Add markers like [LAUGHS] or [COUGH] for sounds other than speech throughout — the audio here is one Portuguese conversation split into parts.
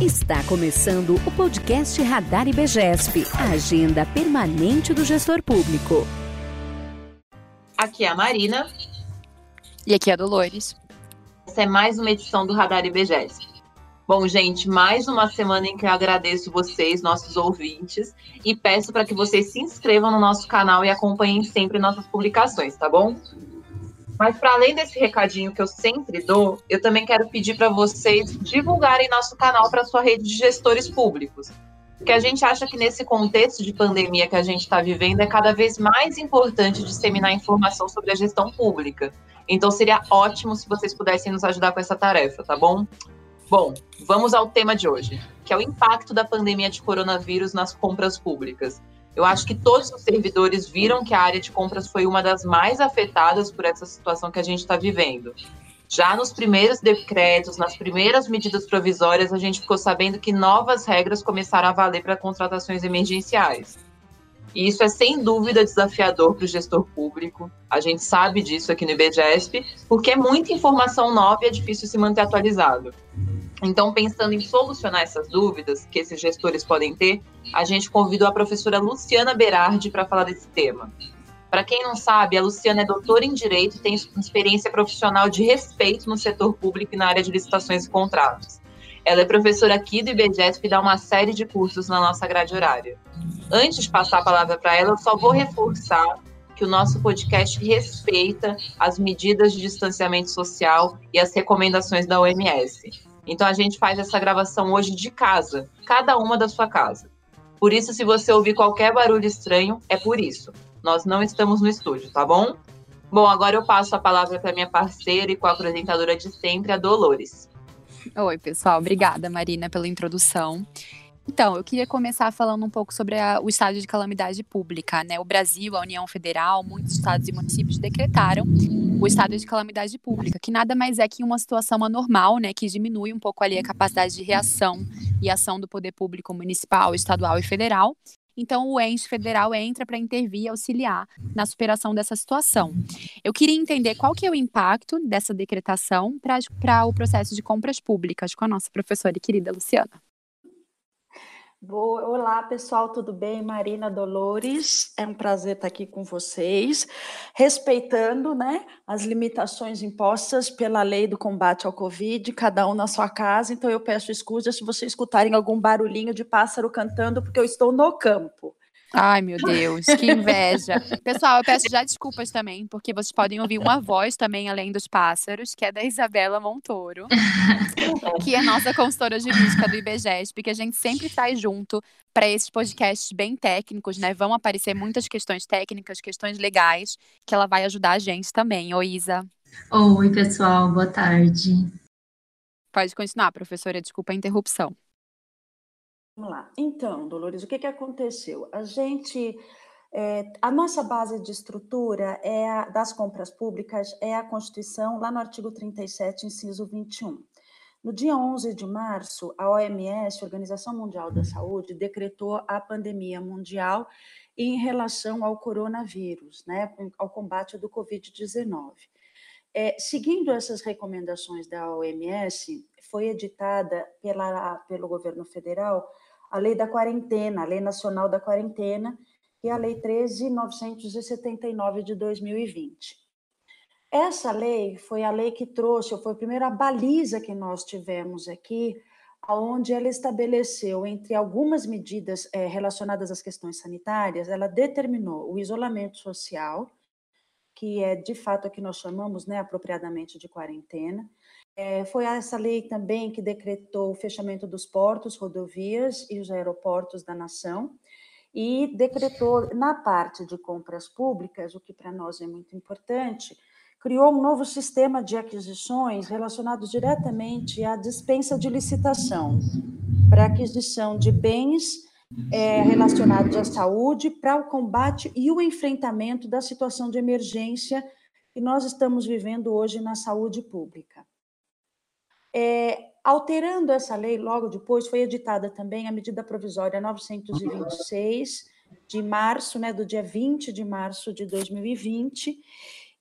Está começando o podcast Radar IBGESP, a agenda permanente do gestor público. Aqui é a Marina. E aqui é a Dolores. Essa é mais uma edição do Radar IBGESP. Bom, gente, mais uma semana em que eu agradeço vocês, nossos ouvintes, e peço para que vocês se inscrevam no nosso canal e acompanhem sempre nossas publicações, tá bom? Mas para além desse recadinho que eu sempre dou, eu também quero pedir para vocês divulgarem nosso canal para sua rede de gestores públicos. Porque a gente acha que nesse contexto de pandemia que a gente está vivendo é cada vez mais importante disseminar informação sobre a gestão pública. Então seria ótimo se vocês pudessem nos ajudar com essa tarefa, tá bom? Bom, vamos ao tema de hoje, que é o impacto da pandemia de coronavírus nas compras públicas. Eu acho que todos os servidores viram que a área de compras foi uma das mais afetadas por essa situação que a gente está vivendo. Já nos primeiros decretos, nas primeiras medidas provisórias, a gente ficou sabendo que novas regras começaram a valer para contratações emergenciais. E isso é sem dúvida desafiador para o gestor público. A gente sabe disso aqui no IBGESP, porque é muita informação nova e é difícil se manter atualizado. Então, pensando em solucionar essas dúvidas que esses gestores podem ter, a gente convidou a professora Luciana Berardi para falar desse tema. Para quem não sabe, a Luciana é doutora em Direito e tem experiência profissional de respeito no setor público e na área de licitações e contratos. Ela é professora aqui do IBGESP e dá uma série de cursos na nossa grade horária. Antes de passar a palavra para ela, eu só vou reforçar que o nosso podcast respeita as medidas de distanciamento social e as recomendações da OMS. Então a gente faz essa gravação hoje de casa, cada uma da sua casa. Por isso, se você ouvir qualquer barulho estranho, é por isso. Nós não estamos no estúdio, tá bom? Bom, agora eu passo a palavra para minha parceira e co-apresentadora de sempre, a Dolores. Oi, pessoal. Obrigada, Marina, pela introdução. Então, eu queria começar falando um pouco sobre a, o estado de calamidade pública, né? O Brasil, a União Federal, muitos estados e municípios decretaram o estado de calamidade pública, que nada mais é que uma situação anormal, né, que diminui um pouco ali a capacidade de reação e ação do poder público municipal, estadual e federal. Então, o ente federal entra para intervir e auxiliar na superação dessa situação. Eu queria entender qual que é o impacto dessa decretação para o processo de compras públicas com a nossa professora e querida Luciana. Boa. Olá, pessoal, tudo bem? Marina Dolores, é um prazer estar aqui com vocês, respeitando né, as limitações impostas pela lei do combate ao Covid, cada um na sua casa, então eu peço escusa se vocês escutarem algum barulhinho de pássaro cantando, porque eu estou no campo. Ai, meu Deus, que inveja. Pessoal, eu peço já desculpas também, porque vocês podem ouvir uma voz também, além dos pássaros, que é da Isabela Montoro, [LAUGHS] que é nossa consultora jurídica do IBGESP, que a gente sempre faz junto para esses podcasts bem técnicos, né? Vão aparecer muitas questões técnicas, questões legais, que ela vai ajudar a gente também. Oi, Isa. Oi, pessoal, boa tarde. Pode continuar, professora, desculpa a interrupção. Vamos lá. Então, Dolores, o que, que aconteceu? A gente, é, a nossa base de estrutura é a, das compras públicas é a Constituição, lá no artigo 37, inciso 21. No dia 11 de março, a OMS, Organização Mundial da Saúde, decretou a pandemia mundial em relação ao coronavírus, né, ao combate do Covid-19. É, seguindo essas recomendações da OMS, foi editada pela, pelo governo federal a Lei da Quarentena, a Lei Nacional da Quarentena, e a Lei 13.979 de 2020. Essa lei foi a lei que trouxe, foi a primeira baliza que nós tivemos aqui, onde ela estabeleceu, entre algumas medidas é, relacionadas às questões sanitárias, ela determinou o isolamento social, que é de fato o que nós chamamos né, apropriadamente de quarentena, é, foi essa lei também que decretou o fechamento dos portos, rodovias e os aeroportos da nação, e decretou, na parte de compras públicas, o que para nós é muito importante, criou um novo sistema de aquisições relacionados diretamente à dispensa de licitação, para aquisição de bens é, relacionados à saúde, para o combate e o enfrentamento da situação de emergência que nós estamos vivendo hoje na saúde pública. É, alterando essa lei, logo depois foi editada também a medida provisória 926 de março, né, do dia 20 de março de 2020,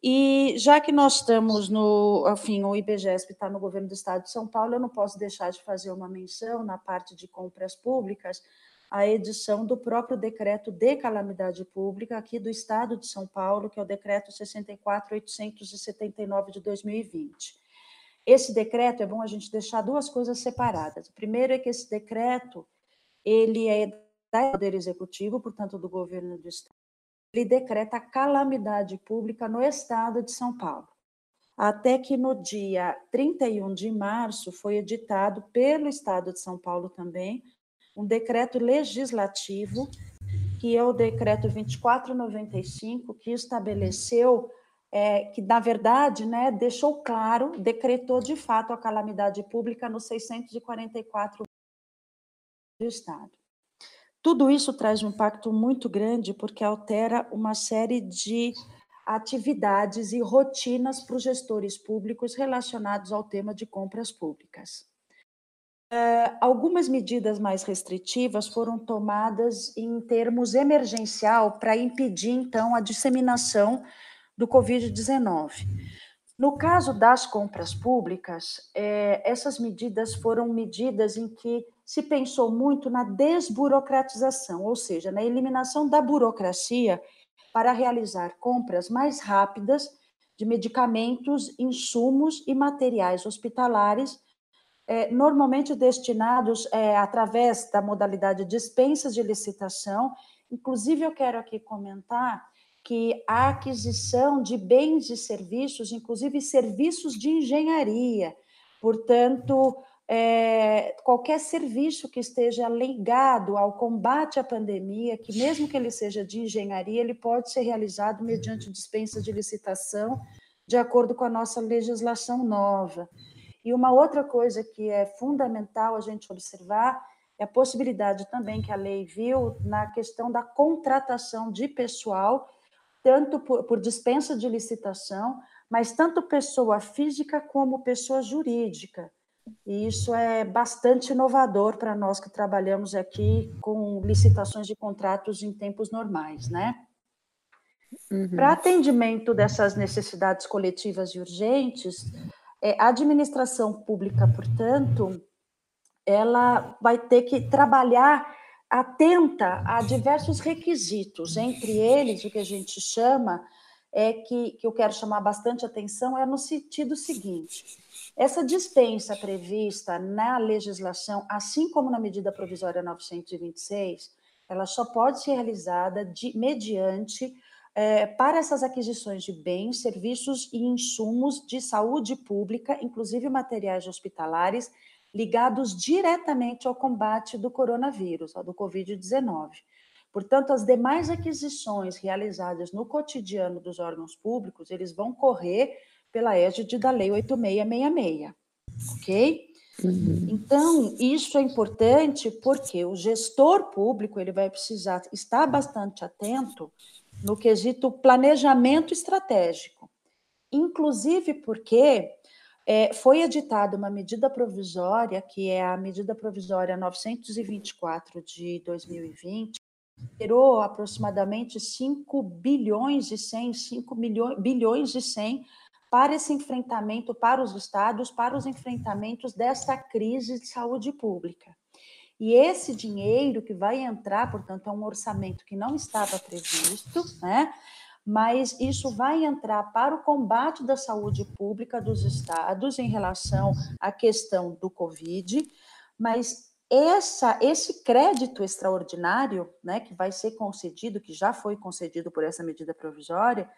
E já que nós estamos no, enfim, o IBGESP está no governo do Estado de São Paulo, eu não posso deixar de fazer uma menção na parte de compras públicas, a edição do próprio decreto de calamidade pública aqui do Estado de São Paulo, que é o decreto 64.879 de 2020. Esse decreto, é bom a gente deixar duas coisas separadas. O primeiro é que esse decreto, ele é do Poder Executivo, portanto, do governo do Estado, ele decreta calamidade pública no estado de São Paulo. Até que no dia 31 de março foi editado pelo estado de São Paulo também um decreto legislativo, que é o decreto 2495, que estabeleceu é, que, na verdade, né, deixou claro, decretou de fato a calamidade pública nos 644 do Estado. Tudo isso traz um impacto muito grande, porque altera uma série de atividades e rotinas para os gestores públicos relacionados ao tema de compras públicas. Uh, algumas medidas mais restritivas foram tomadas em termos emergencial para impedir, então, a disseminação do Covid-19. No caso das compras públicas, é, essas medidas foram medidas em que se pensou muito na desburocratização, ou seja, na eliminação da burocracia para realizar compras mais rápidas de medicamentos, insumos e materiais hospitalares, é, normalmente destinados é, através da modalidade dispensas de licitação. Inclusive, eu quero aqui comentar que a aquisição de bens e serviços, inclusive serviços de engenharia, portanto, é, qualquer serviço que esteja ligado ao combate à pandemia, que mesmo que ele seja de engenharia, ele pode ser realizado mediante dispensa de licitação, de acordo com a nossa legislação nova. E uma outra coisa que é fundamental a gente observar é a possibilidade também que a lei viu na questão da contratação de pessoal tanto por, por dispensa de licitação, mas tanto pessoa física como pessoa jurídica. E isso é bastante inovador para nós que trabalhamos aqui com licitações de contratos em tempos normais, né? Uhum. Para atendimento dessas necessidades coletivas e urgentes, a administração pública, portanto, ela vai ter que trabalhar atenta a diversos requisitos, entre eles o que a gente chama é que, que eu quero chamar bastante atenção é no sentido seguinte: essa dispensa prevista na legislação, assim como na medida provisória 926, ela só pode ser realizada de, mediante é, para essas aquisições de bens, serviços e insumos de saúde pública, inclusive materiais hospitalares, ligados diretamente ao combate do coronavírus, do Covid-19. Portanto, as demais aquisições realizadas no cotidiano dos órgãos públicos, eles vão correr pela égide da Lei 8666, ok? Uhum. Então, isso é importante porque o gestor público ele vai precisar estar bastante atento no quesito planejamento estratégico, inclusive porque é, foi editada uma medida provisória, que é a medida provisória 924 de 2020, gerou aproximadamente 5 bilhões e 100, 5 milhões, bilhões e 100 para esse enfrentamento, para os estados, para os enfrentamentos dessa crise de saúde pública. E esse dinheiro que vai entrar, portanto, é um orçamento que não estava previsto, né? mas isso vai entrar para o combate da saúde pública dos estados em relação à questão do Covid, mas essa, esse crédito extraordinário, né, que vai ser concedido, que já foi concedido por essa medida provisória,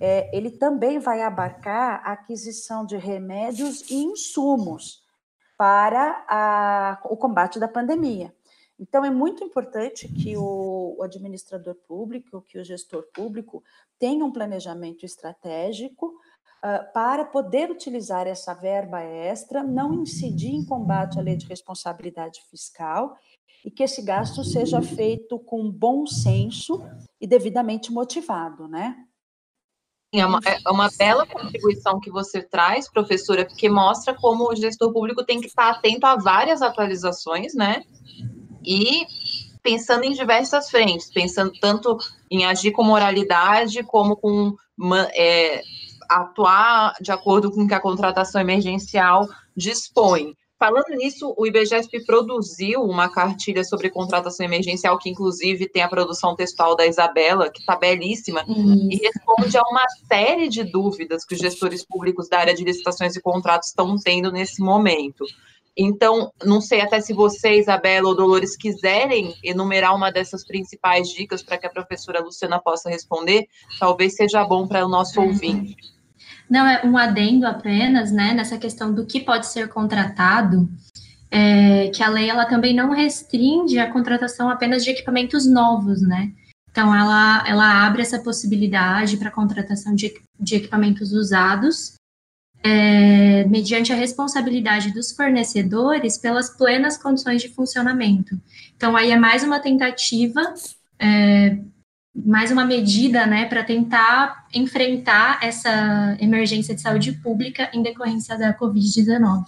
é, ele também vai abarcar a aquisição de remédios e insumos para a, o combate da pandemia. Então, é muito importante que o, o administrador público, que o gestor público tenha um planejamento estratégico uh, para poder utilizar essa verba extra, não incidir em combate à lei de responsabilidade fiscal e que esse gasto seja feito com bom senso e devidamente motivado, né? É uma, é uma bela contribuição que você traz, professora, porque mostra como o gestor público tem que estar atento a várias atualizações, né? E pensando em diversas frentes, pensando tanto em agir com moralidade como com é, atuar de acordo com o que a contratação emergencial dispõe. Falando nisso, o IBGESP produziu uma cartilha sobre contratação emergencial, que inclusive tem a produção textual da Isabela, que está belíssima, e responde a uma série de dúvidas que os gestores públicos da área de licitações e contratos estão tendo nesse momento. Então, não sei até se você, Isabela ou Dolores, quiserem enumerar uma dessas principais dicas para que a professora Luciana possa responder, talvez seja bom para o nosso uhum. ouvinte. Não, é um adendo apenas, né, nessa questão do que pode ser contratado, é, que a lei ela também não restringe a contratação apenas de equipamentos novos, né? Então, ela, ela abre essa possibilidade para contratação de, de equipamentos usados, é, mediante a responsabilidade dos fornecedores pelas plenas condições de funcionamento. Então, aí é mais uma tentativa é, mais uma medida, né, para tentar enfrentar essa emergência de saúde pública em decorrência da Covid-19.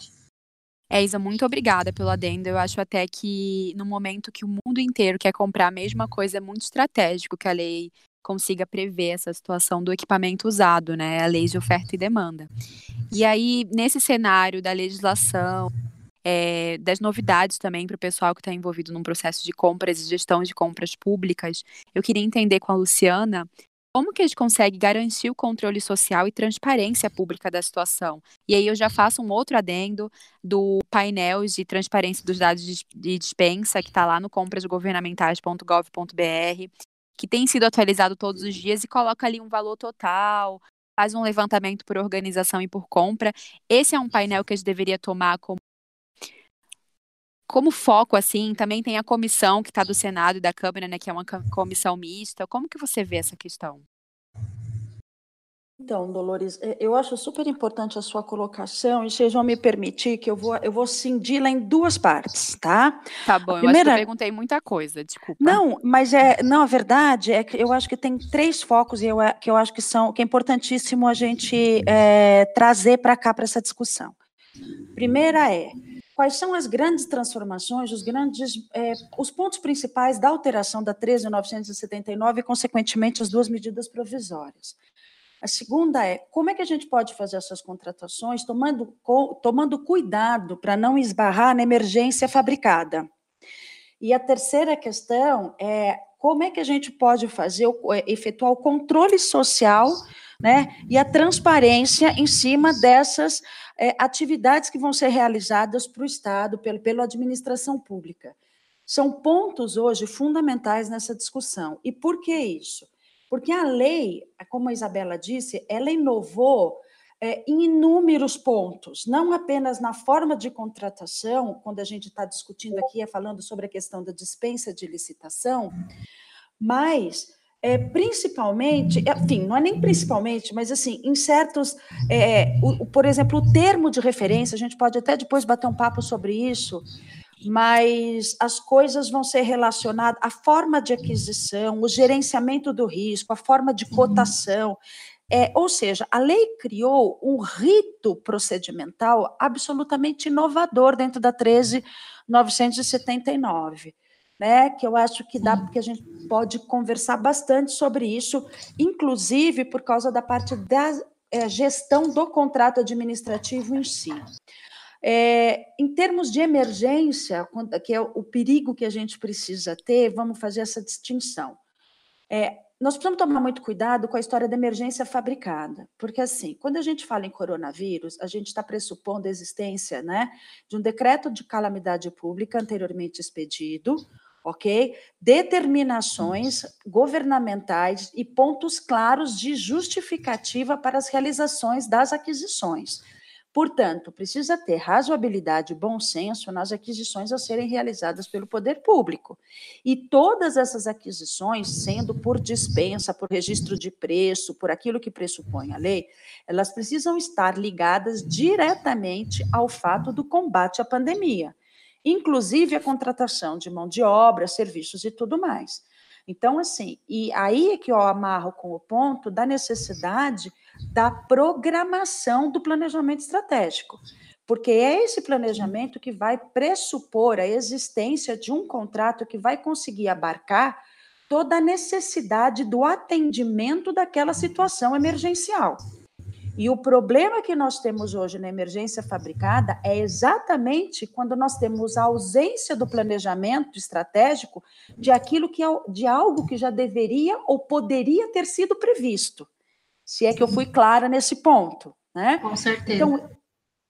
É, Isa, muito obrigada pelo adendo. Eu acho até que no momento que o mundo inteiro quer comprar a mesma coisa, é muito estratégico que a lei consiga prever essa situação do equipamento usado, né? A lei de oferta e demanda. E aí, nesse cenário da legislação, é, das novidades também para o pessoal que está envolvido num processo de compras e gestão de compras públicas. Eu queria entender com a Luciana como que a gente consegue garantir o controle social e transparência pública da situação. E aí eu já faço um outro adendo do painel de transparência dos dados de dispensa que está lá no comprasgovernamentais.gov.br, que tem sido atualizado todos os dias e coloca ali um valor total, faz um levantamento por organização e por compra. Esse é um painel que a gente deveria tomar como como foco, assim, também tem a comissão que está do Senado e da Câmara, né, que é uma comissão mista. Como que você vê essa questão? Então, Dolores, é, eu acho super importante a sua colocação, e vocês vão me permitir que eu vou, eu vou cindir-la em duas partes, tá? Tá bom, primeira... eu acho que eu perguntei muita coisa, desculpa. Não, mas é, não, a verdade é que eu acho que tem três focos eu, que eu acho que são, que é importantíssimo a gente é, trazer para cá, para essa discussão. Primeira é, quais são as grandes transformações, os grandes, é, os pontos principais da alteração da 13.979 e, consequentemente, as duas medidas provisórias. A segunda é como é que a gente pode fazer essas contratações tomando, tomando cuidado para não esbarrar na emergência fabricada. E a terceira questão é como é que a gente pode fazer, efetuar o controle social né, e a transparência em cima dessas é, atividades que vão ser realizadas para o Estado, pelo, pela administração pública. São pontos hoje fundamentais nessa discussão. E por que isso? Porque a lei, como a Isabela disse, ela inovou é, em inúmeros pontos, não apenas na forma de contratação, quando a gente está discutindo aqui, é falando sobre a questão da dispensa de licitação, mas é, principalmente, enfim, não é nem principalmente, mas assim, em certos, é, o, por exemplo, o termo de referência, a gente pode até depois bater um papo sobre isso, mas as coisas vão ser relacionadas à forma de aquisição, o gerenciamento do risco, a forma de cotação. É, ou seja, a lei criou um rito procedimental absolutamente inovador dentro da 13.979 né? Que eu acho que dá porque a gente pode conversar bastante sobre isso, inclusive por causa da parte da é, gestão do contrato administrativo em si. É, em termos de emergência, que é o perigo que a gente precisa ter, vamos fazer essa distinção. É, nós precisamos tomar muito cuidado com a história da emergência fabricada, porque assim, quando a gente fala em coronavírus, a gente está pressupondo a existência, né, de um decreto de calamidade pública anteriormente expedido, ok? Determinações governamentais e pontos claros de justificativa para as realizações das aquisições. Portanto, precisa ter razoabilidade e bom senso nas aquisições a serem realizadas pelo poder público. E todas essas aquisições, sendo por dispensa, por registro de preço, por aquilo que pressupõe a lei, elas precisam estar ligadas diretamente ao fato do combate à pandemia inclusive a contratação de mão de obra, serviços e tudo mais. Então, assim, e aí é que eu amarro com o ponto da necessidade da programação do planejamento estratégico. porque é esse planejamento que vai pressupor a existência de um contrato que vai conseguir abarcar toda a necessidade do atendimento daquela situação emergencial. E o problema que nós temos hoje na emergência fabricada é exatamente quando nós temos a ausência do planejamento estratégico de aquilo que é, de algo que já deveria ou poderia ter sido previsto. Se é que eu fui clara nesse ponto, né? Com certeza. Então,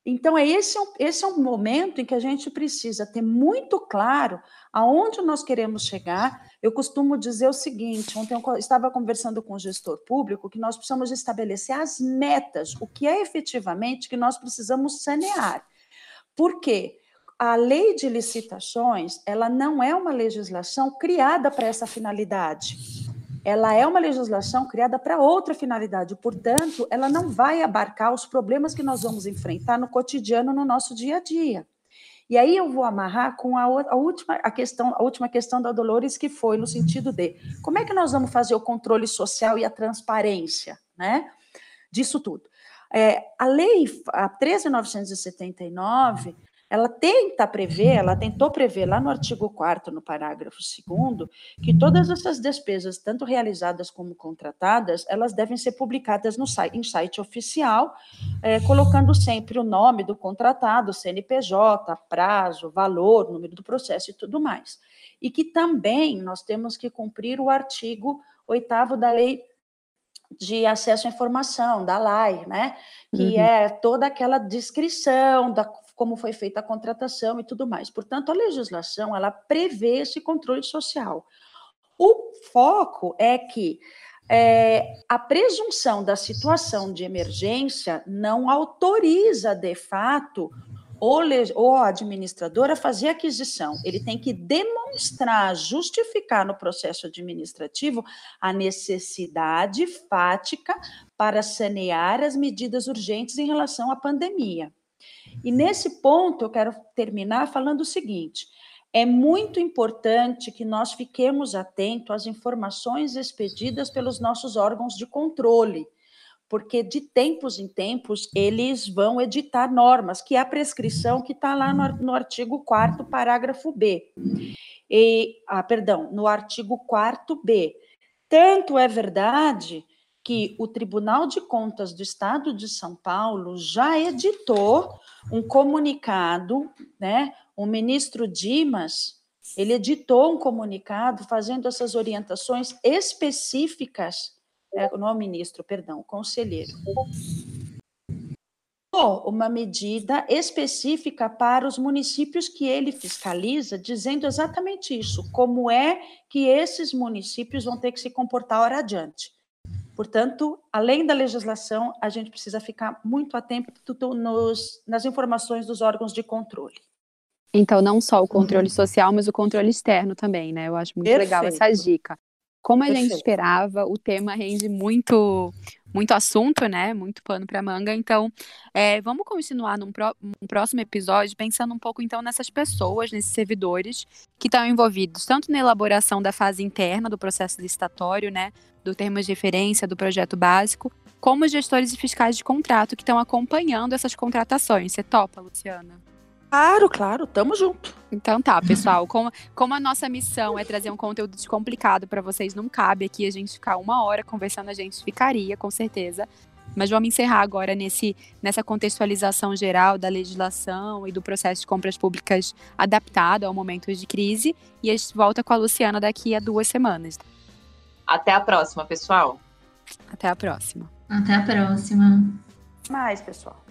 então é esse, esse é um momento em que a gente precisa ter muito claro aonde nós queremos chegar. Eu costumo dizer o seguinte: ontem eu estava conversando com o gestor público que nós precisamos estabelecer as metas, o que é efetivamente que nós precisamos sanear. Por quê? A lei de licitações, ela não é uma legislação criada para essa finalidade ela é uma legislação criada para outra finalidade, portanto, ela não vai abarcar os problemas que nós vamos enfrentar no cotidiano, no nosso dia a dia. E aí eu vou amarrar com a, a, última a questão, a última questão da Dolores, que foi no sentido de como é que nós vamos fazer o controle social e a transparência, né? Disso tudo. É, a lei a 13.979 ela tenta prever, ela tentou prever lá no artigo 4 no parágrafo 2 que todas essas despesas, tanto realizadas como contratadas, elas devem ser publicadas no site, em site oficial, é, colocando sempre o nome do contratado, CNPJ, prazo, valor, número do processo e tudo mais. E que também nós temos que cumprir o artigo 8 da lei de acesso à informação, da LAI, né? Que uhum. é toda aquela descrição da como foi feita a contratação e tudo mais. Portanto, a legislação ela prevê esse controle social. O foco é que é, a presunção da situação de emergência não autoriza, de fato, o, o administrador a fazer aquisição. Ele tem que demonstrar, justificar no processo administrativo a necessidade fática para sanear as medidas urgentes em relação à pandemia. E nesse ponto eu quero terminar falando o seguinte: é muito importante que nós fiquemos atentos às informações expedidas pelos nossos órgãos de controle, porque de tempos em tempos eles vão editar normas, que é a prescrição que está lá no, artigo 4 parágrafo B. E, ah, perdão, no artigo 4 B. Tanto é verdade que o Tribunal de Contas do Estado de São Paulo já editou um comunicado, né? O ministro Dimas, ele editou um comunicado fazendo essas orientações específicas, né, não ministro, perdão, conselheiro. Uma medida específica para os municípios que ele fiscaliza, dizendo exatamente isso, como é que esses municípios vão ter que se comportar hora adiante. Portanto, além da legislação, a gente precisa ficar muito atento nos, nas informações dos órgãos de controle. Então, não só o controle uhum. social, mas o controle externo também, né? Eu acho muito Perfeito. legal essa dica. Como a Perfeito. gente esperava, o tema rende muito, muito assunto, né? Muito pano para manga. Então, é, vamos continuar num, pro, próximo episódio pensando um pouco então nessas pessoas, nesses servidores que estão envolvidos tanto na elaboração da fase interna do processo licitatório, né? Do termo de referência, do projeto básico, como os gestores e fiscais de contrato que estão acompanhando essas contratações. Você topa, Luciana? Claro, claro, tamo junto. Então tá, pessoal. Como, como a nossa missão é trazer um conteúdo descomplicado para vocês, não cabe aqui a gente ficar uma hora conversando, a gente ficaria, com certeza. Mas vamos encerrar agora nesse, nessa contextualização geral da legislação e do processo de compras públicas adaptado ao momento de crise. E a gente volta com a Luciana daqui a duas semanas. Até a próxima, pessoal. Até a próxima. Até a próxima. Mais, pessoal.